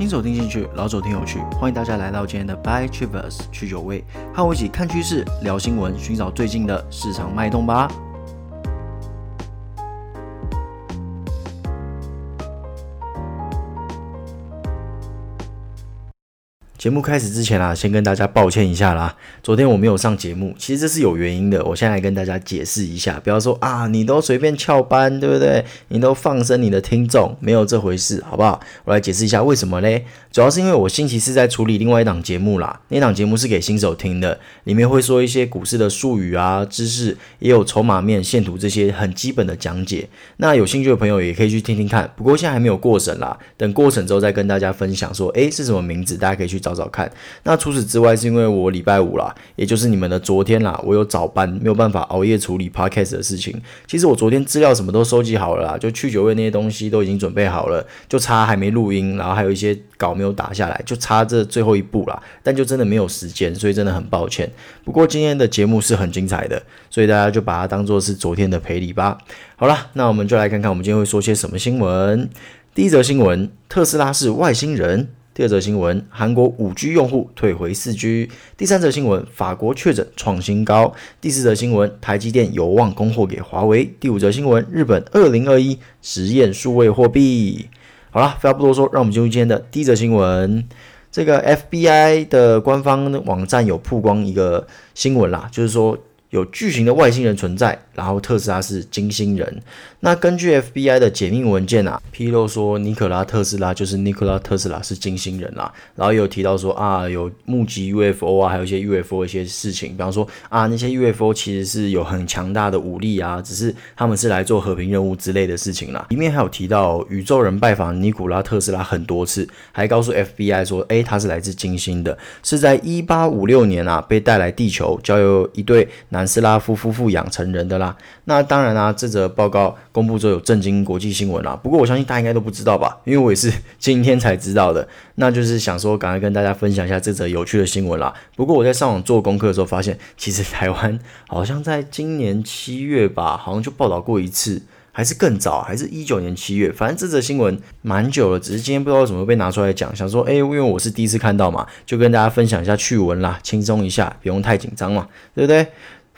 新手听进去，老手听有趣，欢迎大家来到今天的 By Trivers 去酒味，和我一起看趋势、聊新闻，寻找最近的市场脉动吧。节目开始之前啊，先跟大家抱歉一下啦。昨天我没有上节目，其实这是有原因的。我现在来跟大家解释一下，不要说啊，你都随便翘班，对不对？你都放生你的听众，没有这回事，好不好？我来解释一下为什么嘞？主要是因为我星期四在处理另外一档节目啦，那档节目是给新手听的，里面会说一些股市的术语啊、知识，也有筹码面、线图这些很基本的讲解。那有兴趣的朋友也可以去听听看。不过现在还没有过审啦，等过审之后再跟大家分享说，诶，是什么名字？大家可以去找。找找看。那除此之外，是因为我礼拜五啦，也就是你们的昨天啦，我有早班，没有办法熬夜处理 podcast 的事情。其实我昨天资料什么都收集好了啦，就去酒味那些东西都已经准备好了，就差还没录音，然后还有一些稿没有打下来，就差这最后一步啦。但就真的没有时间，所以真的很抱歉。不过今天的节目是很精彩的，所以大家就把它当做是昨天的赔礼吧。好了，那我们就来看看我们今天会说些什么新闻。第一则新闻：特斯拉是外星人。第二则新闻，韩国五 G 用户退回四 G。第三则新闻，法国确诊创新高。第四则新闻，台积电有望供货给华为。第五则新闻，日本二零二一实验数位货币。好了，废话不多说，让我们进入今天的第一则新闻。这个 FBI 的官方网站有曝光一个新闻啦，就是说。有巨型的外星人存在，然后特斯拉是金星人。那根据 FBI 的解密文件啊，披露说尼可拉特斯拉就是尼可拉特斯拉是金星人啦。然后有提到说啊，有目击 UFO 啊，还有一些 UFO 一些事情，比方说啊，那些 UFO 其实是有很强大的武力啊，只是他们是来做和平任务之类的事情啦。里面还有提到宇宙人拜访尼古拉特斯拉很多次，还告诉 FBI 说，诶，他是来自金星的，是在一八五六年啊被带来地球，交由一对。南斯拉夫夫妇养成人的啦，那当然啦、啊，这则报告公布之后有震惊国际新闻啦。不过我相信大家应该都不知道吧，因为我也是今天才知道的。那就是想说，赶快跟大家分享一下这则有趣的新闻啦。不过我在上网做功课的时候发现，其实台湾好像在今年七月吧，好像就报道过一次。还是更早，还是一九年七月，反正这则新闻蛮久了，只是今天不知道为什么被拿出来讲，想说，诶，因为我是第一次看到嘛，就跟大家分享一下趣闻啦，轻松一下，不用太紧张嘛，对不对？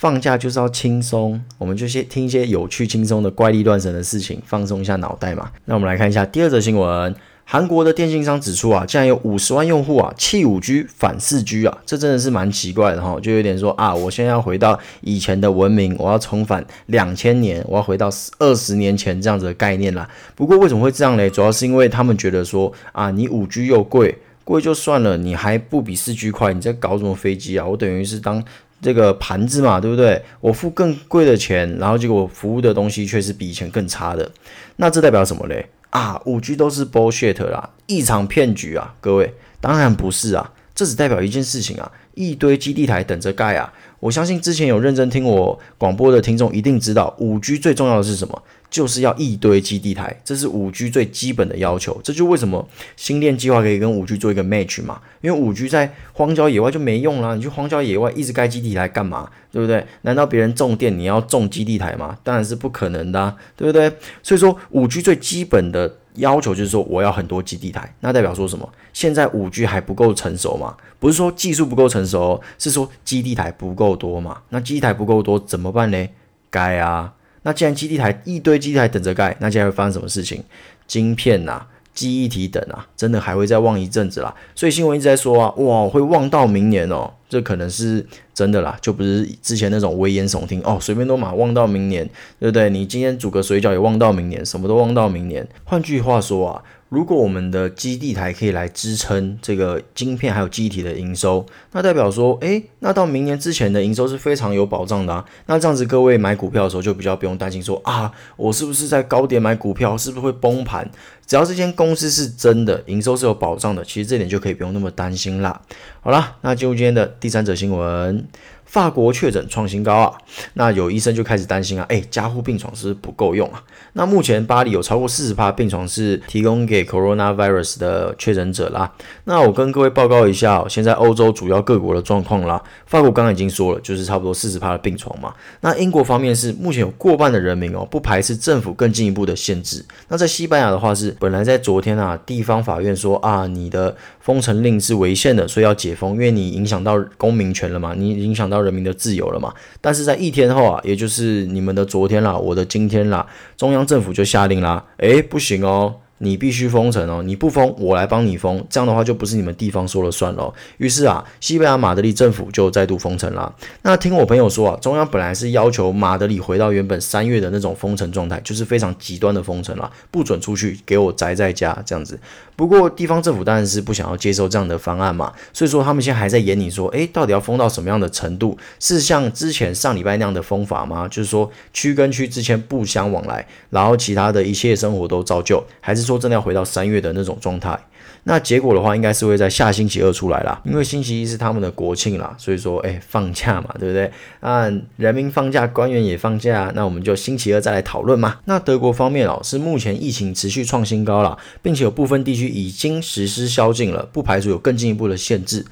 放假就是要轻松，我们就先听一些有趣、轻松的怪力乱神的事情，放松一下脑袋嘛。那我们来看一下第二则新闻。韩国的电信商指出啊，竟然有五十万用户啊弃五 G 反四 G 啊，这真的是蛮奇怪的哈，就有点说啊，我现在要回到以前的文明，我要重返两千年，我要回到二十年前这样子的概念啦。不过为什么会这样嘞？主要是因为他们觉得说啊，你五 G 又贵，贵就算了，你还不比四 G 快，你在搞什么飞机啊？我等于是当这个盘子嘛，对不对？我付更贵的钱，然后结果服务的东西却是比以前更差的，那这代表什么嘞？啊，五 G 都是 bullshit 啦，一场骗局啊！各位，当然不是啊，这只代表一件事情啊，一堆基地台等着盖啊！我相信之前有认真听我广播的听众一定知道，五 G 最重要的是什么？就是要一堆基地台，这是五 G 最基本的要求。这就为什么星链计划可以跟五 G 做一个 match 嘛？因为五 G 在荒郊野外就没用啦，你去荒郊野外一直盖基地台干嘛？对不对？难道别人种电你要种基地台吗？当然是不可能的，对不对？所以说五 G 最基本的要求就是说我要很多基地台，那代表说什么？现在五 G 还不够成熟嘛？不是说技术不够成熟，是说基地台不够多嘛？那基地台不够多怎么办呢？盖啊！那既然基地台一堆基地台等着盖，那接下来会发生什么事情？晶片呐、啊、记忆体等啊，真的还会再旺一阵子啦。所以新闻一直在说啊，哇，会旺到明年哦，这可能是真的啦，就不是之前那种危言耸听哦，随便都嘛旺到明年，对不对？你今天煮个水饺也旺到明年，什么都旺到明年。换句话说啊。如果我们的基地台可以来支撑这个晶片还有记忆体的营收，那代表说，诶，那到明年之前的营收是非常有保障的啊。那这样子，各位买股票的时候就比较不用担心说啊，我是不是在高点买股票，是不是会崩盘？只要这间公司是真的营收是有保障的，其实这点就可以不用那么担心啦。好啦，那进入今天的第三则新闻。法国确诊创新高啊，那有医生就开始担心啊，哎，加护病床是不是不够用啊？那目前巴黎有超过四十趴病床是提供给 coronavirus 的确诊者啦。那我跟各位报告一下，现在欧洲主要各国的状况啦。法国刚刚已经说了，就是差不多四十趴的病床嘛。那英国方面是目前有过半的人民哦，不排斥政府更进一步的限制。那在西班牙的话是，本来在昨天啊，地方法院说啊，你的封城令是违宪的，所以要解封，因为你影响到公民权了嘛，你影响到人民的自由了嘛。但是在一天后啊，也就是你们的昨天啦，我的今天啦，中央政府就下令啦，诶，不行哦。你必须封城哦，你不封，我来帮你封，这样的话就不是你们地方说了算喽。于是啊，西班牙马德里政府就再度封城了。那听我朋友说啊，中央本来是要求马德里回到原本三月的那种封城状态，就是非常极端的封城了，不准出去，给我宅在家这样子。不过地方政府当然是不想要接受这样的方案嘛，所以说他们现在还在研拟说，诶，到底要封到什么样的程度？是像之前上礼拜那样的封法吗？就是说区跟区之间不相往来，然后其他的一切生活都照旧，还是说真的要回到三月的那种状态？那结果的话，应该是会在下星期二出来啦，因为星期一是他们的国庆啦，所以说，哎，放假嘛，对不对？啊，人民放假，官员也放假，那我们就星期二再来讨论嘛。那德国方面哦，是目前疫情持续创新高了，并且有部分地区已经实施宵禁了，不排除有更进一步的限制。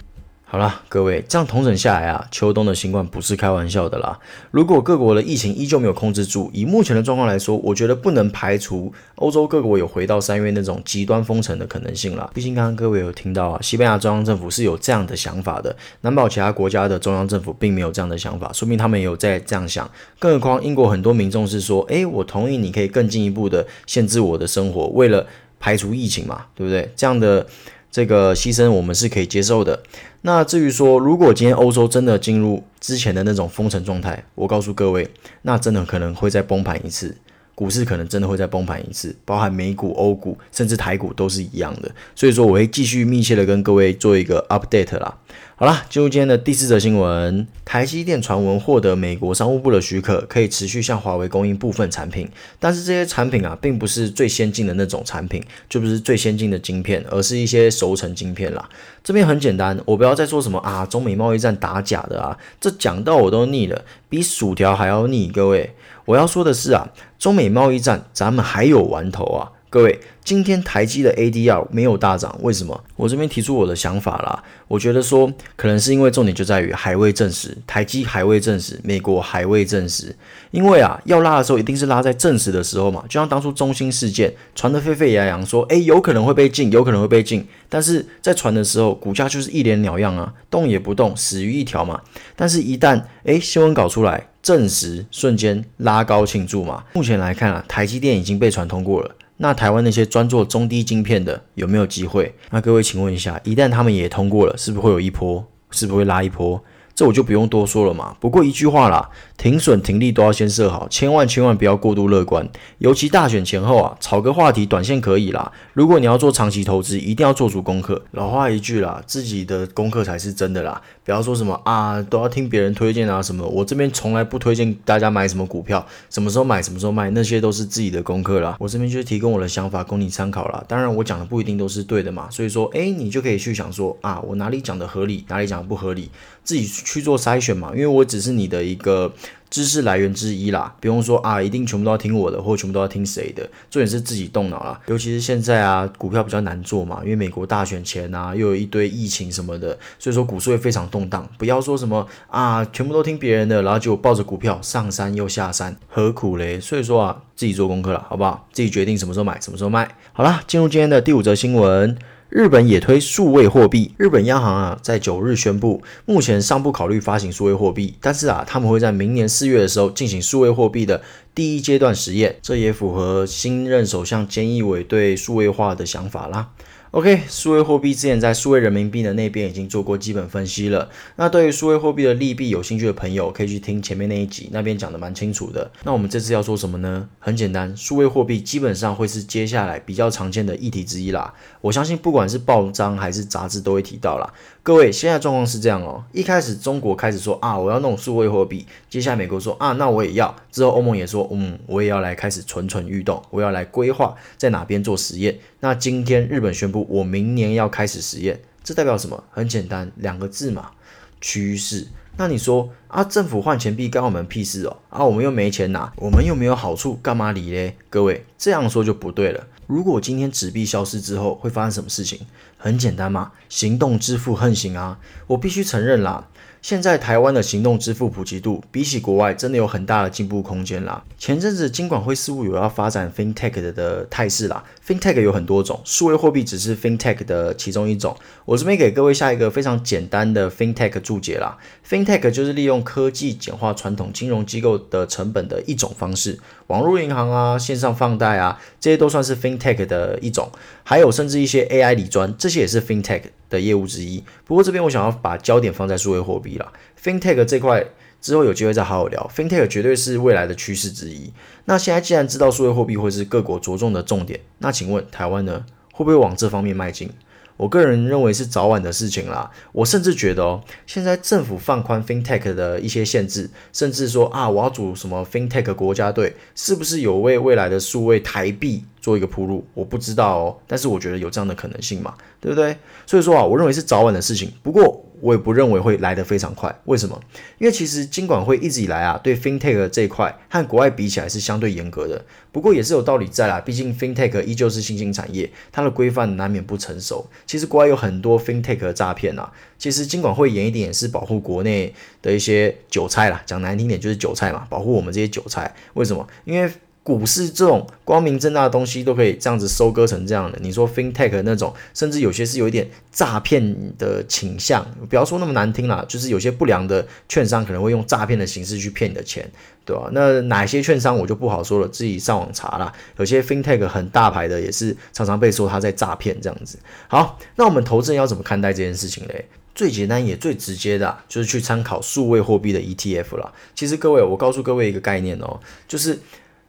好啦，各位，这样统整下来啊，秋冬的新冠不是开玩笑的啦。如果各国的疫情依旧没有控制住，以目前的状况来说，我觉得不能排除欧洲各国有回到三月那种极端封城的可能性啦。毕竟刚刚各位有听到啊，西班牙中央政府是有这样的想法的，难保其他国家的中央政府并没有这样的想法，说明他们也有在这样想。更何况英国很多民众是说，诶，我同意你可以更进一步的限制我的生活，为了排除疫情嘛，对不对？这样的。这个牺牲我们是可以接受的。那至于说，如果今天欧洲真的进入之前的那种封城状态，我告诉各位，那真的可能会再崩盘一次。股市可能真的会再崩盘一次，包含美股、欧股，甚至台股都是一样的。所以说，我会继续密切的跟各位做一个 update 啦。好啦，进入今天的第四则新闻，台积电传闻获得美国商务部的许可，可以持续向华为供应部分产品。但是这些产品啊，并不是最先进的那种产品，就不是最先进的晶片，而是一些熟成晶片啦。这边很简单，我不要再说什么啊，中美贸易战打假的啊，这讲到我都腻了，比薯条还要腻，各位。我要说的是啊，中美贸易战，咱们还有玩头啊，各位。今天台积的 ADR 没有大涨，为什么？我这边提出我的想法啦。我觉得说，可能是因为重点就在于还未证实，台积还未证实，美国还未证实。因为啊，要拉的时候一定是拉在证实的时候嘛。就像当初中兴事件传得沸沸扬扬，说，诶，有可能会被禁，有可能会被禁。但是在传的时候，股价就是一脸鸟样啊，动也不动，死鱼一条嘛。但是，一旦诶新闻搞出来证实，瞬间拉高庆祝嘛。目前来看啊，台积电已经被传通过了。那台湾那些专做中低晶片的有没有机会？那各位请问一下，一旦他们也通过了，是不是会有一波？是不是会拉一波？这我就不用多说了嘛。不过一句话啦，停损停利都要先设好，千万千万不要过度乐观。尤其大选前后啊，炒个话题，短线可以啦。如果你要做长期投资，一定要做足功课。老话一句啦，自己的功课才是真的啦。不要说什么啊，都要听别人推荐啊什么。我这边从来不推荐大家买什么股票，什么时候买，什么时候卖，那些都是自己的功课啦。我这边就是提供我的想法供你参考啦。当然，我讲的不一定都是对的嘛。所以说，诶，你就可以去想说啊，我哪里讲的合理，哪里讲的不合理，自己去做筛选嘛。因为我只是你的一个。知识来源之一啦，不用说啊，一定全部都要听我的，或全部都要听谁的，重点是自己动脑啦。尤其是现在啊，股票比较难做嘛，因为美国大选前啊，又有一堆疫情什么的，所以说股市会非常动荡。不要说什么啊，全部都听别人的，然后就抱着股票上山又下山，何苦嘞？所以说啊，自己做功课了，好不好？自己决定什么时候买，什么时候卖。好啦，进入今天的第五则新闻。日本也推数位货币。日本央行啊，在九日宣布，目前尚不考虑发行数位货币，但是啊，他们会在明年四月的时候进行数位货币的第一阶段实验，这也符合新任首相菅义伟对数位化的想法啦。OK，数位货币之前在数位人民币的那边已经做过基本分析了。那对于数位货币的利弊有兴趣的朋友，可以去听前面那一集，那边讲的蛮清楚的。那我们这次要说什么呢？很简单，数位货币基本上会是接下来比较常见的议题之一啦。我相信不管是报章还是杂志都会提到啦。各位，现在状况是这样哦。一开始中国开始说啊，我要弄数位货币。接下来美国说啊，那我也要。之后欧盟也说，嗯，我也要来开始蠢蠢欲动，我要来规划在哪边做实验。那今天日本宣布，我明年要开始实验，这代表什么？很简单，两个字嘛，趋势。那你说啊，政府换钱币干我们屁事哦？啊，我们又没钱拿，我们又没有好处，干嘛理嘞？各位这样说就不对了。如果今天纸币消失之后会发生什么事情？很简单嘛，行动支付横行啊。我必须承认啦。现在台湾的行动支付普及度比起国外真的有很大的进步空间啦。前阵子金管会似乎有要发展 FinTech 的态势啦。FinTech 有很多种，数位货币只是 FinTech 的其中一种。我这边给各位下一个非常简单的 FinTech 注解啦。FinTech 就是利用科技简化传统金融机构的成本的一种方式，网络银行啊、线上放贷啊，这些都算是 FinTech 的一种。还有甚至一些 AI 理专，这些也是 FinTech 的业务之一。不过这边我想要把焦点放在数位货币啦。FinTech 这块之后有机会再好好聊。FinTech 绝对是未来的趋势之一。那现在既然知道数位货币会是各国着重的重点，那请问台湾呢，会不会往这方面迈进？我个人认为是早晚的事情啦。我甚至觉得哦，现在政府放宽 FinTech 的一些限制，甚至说啊，我要组什么 FinTech 国家队，是不是有为未来的数位台币做一个铺路？我不知道哦，但是我觉得有这样的可能性嘛，对不对？所以说啊，我认为是早晚的事情。不过，我也不认为会来得非常快，为什么？因为其实金管会一直以来啊，对 FinTech 这一块和国外比起来是相对严格的。不过也是有道理在啦，毕竟 FinTech 依旧是新兴产业，它的规范难免不成熟。其实国外有很多 FinTech 的诈骗啊，其实金管会严一点也是保护国内的一些韭菜啦，讲难听点就是韭菜嘛，保护我们这些韭菜。为什么？因为股市这种光明正大的东西都可以这样子收割成这样的，你说 FinTech 那种，甚至有些是有一点诈骗的倾向，不要说那么难听啦，就是有些不良的券商可能会用诈骗的形式去骗你的钱，对吧？那哪些券商我就不好说了，自己上网查啦。有些 FinTech 很大牌的也是常常被说他在诈骗这样子。好，那我们投资人要怎么看待这件事情嘞？最简单也最直接的，就是去参考数位货币的 ETF 啦。其实各位，我告诉各位一个概念哦，就是。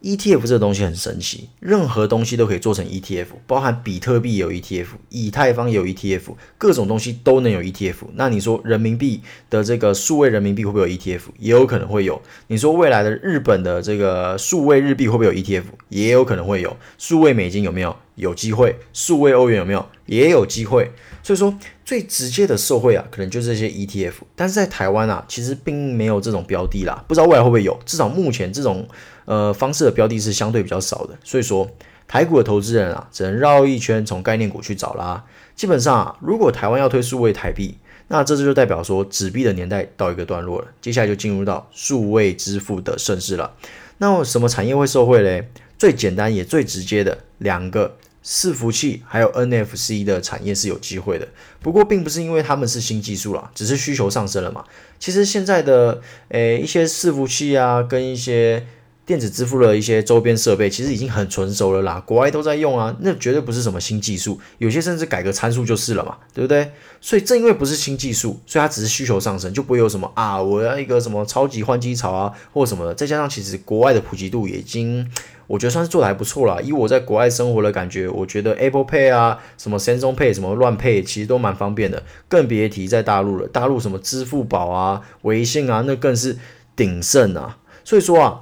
ETF 这个东西很神奇，任何东西都可以做成 ETF，包含比特币有 ETF，以太坊有 ETF，各种东西都能有 ETF。那你说人民币的这个数位人民币会不会有 ETF？也有可能会有。你说未来的日本的这个数位日币会不会有 ETF？也有可能会有。数位美金有没有？有机会。数位欧元有没有？也有机会。所以说最直接的受惠啊，可能就是这些 ETF。但是在台湾啊，其实并没有这种标的啦，不知道未来会不会有。至少目前这种。呃，方式的标的是相对比较少的，所以说台股的投资人啊，只能绕一圈从概念股去找啦。基本上啊，如果台湾要推数位台币，那这就代表说纸币的年代到一个段落了，接下来就进入到数位支付的盛世了。那什么产业会受惠嘞？最简单也最直接的两个。伺服器还有 NFC 的产业是有机会的，不过并不是因为他们是新技术啦，只是需求上升了嘛。其实现在的诶一些伺服器啊，跟一些电子支付的一些周边设备其实已经很成熟了啦，国外都在用啊，那绝对不是什么新技术，有些甚至改个参数就是了嘛，对不对？所以正因为不是新技术，所以它只是需求上升，就不会有什么啊，我要一个什么超级换机潮啊，或什么的。再加上其实国外的普及度已经，我觉得算是做得还不错啦。以我在国外生活的感觉，我觉得 Apple Pay 啊，什么 Samsung Pay，什么乱配其实都蛮方便的。更别提在大陆了，大陆什么支付宝啊、微信啊，那更是鼎盛啊。所以说啊。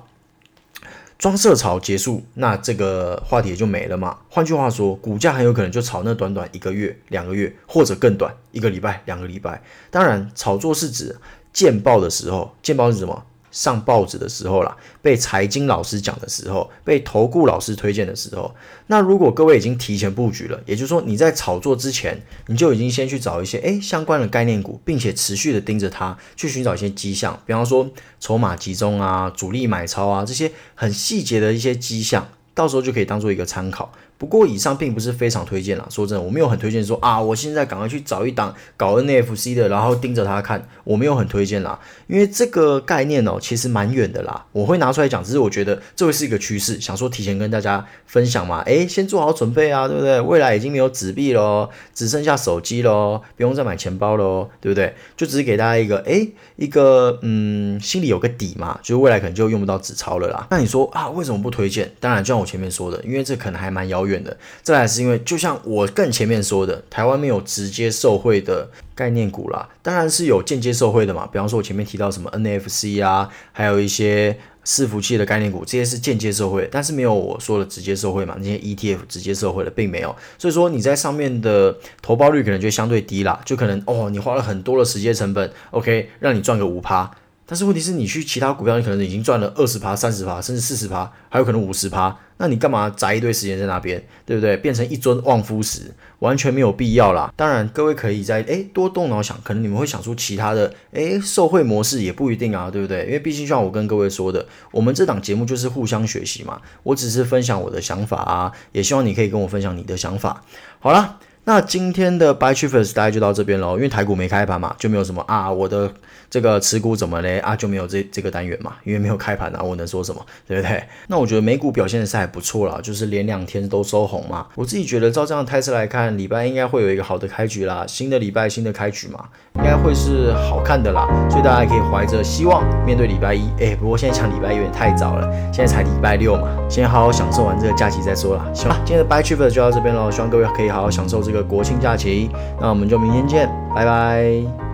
装设潮结束，那这个话题也就没了嘛。换句话说，股价很有可能就炒那短短一个月、两个月，或者更短，一个礼拜、两个礼拜。当然，炒作是指见报的时候，见报是什么？上报纸的时候啦，被财经老师讲的时候，被投顾老师推荐的时候，那如果各位已经提前布局了，也就是说你在炒作之前，你就已经先去找一些诶相关的概念股，并且持续的盯着它，去寻找一些迹象，比方说筹码集中啊、主力买超啊这些很细节的一些迹象，到时候就可以当做一个参考。不过以上并不是非常推荐啦，说真的，我没有很推荐说啊，我现在赶快去找一档搞 NFC 的，然后盯着它看，我没有很推荐啦，因为这个概念哦，其实蛮远的啦。我会拿出来讲，只是我觉得这会是一个趋势，想说提前跟大家分享嘛，诶，先做好准备啊，对不对？未来已经没有纸币喽，只剩下手机喽，不用再买钱包喽，对不对？就只是给大家一个诶，一个嗯，心里有个底嘛，就是未来可能就用不到纸钞了啦。那你说啊，为什么不推荐？当然，就像我前面说的，因为这可能还蛮遥远远。的，再来是因为，就像我更前面说的，台湾没有直接受惠的概念股啦，当然是有间接受惠的嘛。比方说，我前面提到什么 NFC 啊，还有一些伺服器的概念股，这些是间接受惠，但是没有我说的直接受惠嘛，那些 ETF 直接受惠的并没有，所以说你在上面的投报率可能就相对低啦，就可能哦，你花了很多的时间成本，OK，让你赚个五趴。但是问题是你去其他股票，你可能已经赚了二十趴、三十趴，甚至四十趴，还有可能五十趴。那你干嘛宅一堆时间在那边，对不对？变成一尊望夫石，完全没有必要啦。当然，各位可以在诶多动脑想，可能你们会想出其他的诶受惠模式，也不一定啊，对不对？因为毕竟像我跟各位说的，我们这档节目就是互相学习嘛。我只是分享我的想法啊，也希望你可以跟我分享你的想法。好啦。那今天的 Buy Chiefers 大概就到这边喽，因为台股没开盘嘛，就没有什么啊，我的这个持股怎么嘞啊，就没有这这个单元嘛，因为没有开盘啊，我能说什么，对不对？那我觉得美股表现的是还不错啦，就是连两天都收红嘛。我自己觉得照这样的态势来看，礼拜应该会有一个好的开局啦，新的礼拜新的开局嘛，应该会是好看的啦，所以大家可以怀着希望面对礼拜一。哎，不过现在抢礼拜一有点太早了，现在才礼拜六嘛，先好好享受完这个假期再说啦。行，今天的 Buy Chiefers 就到这边喽，希望各位可以好好享受这个。国庆假期，那我们就明天见，拜拜。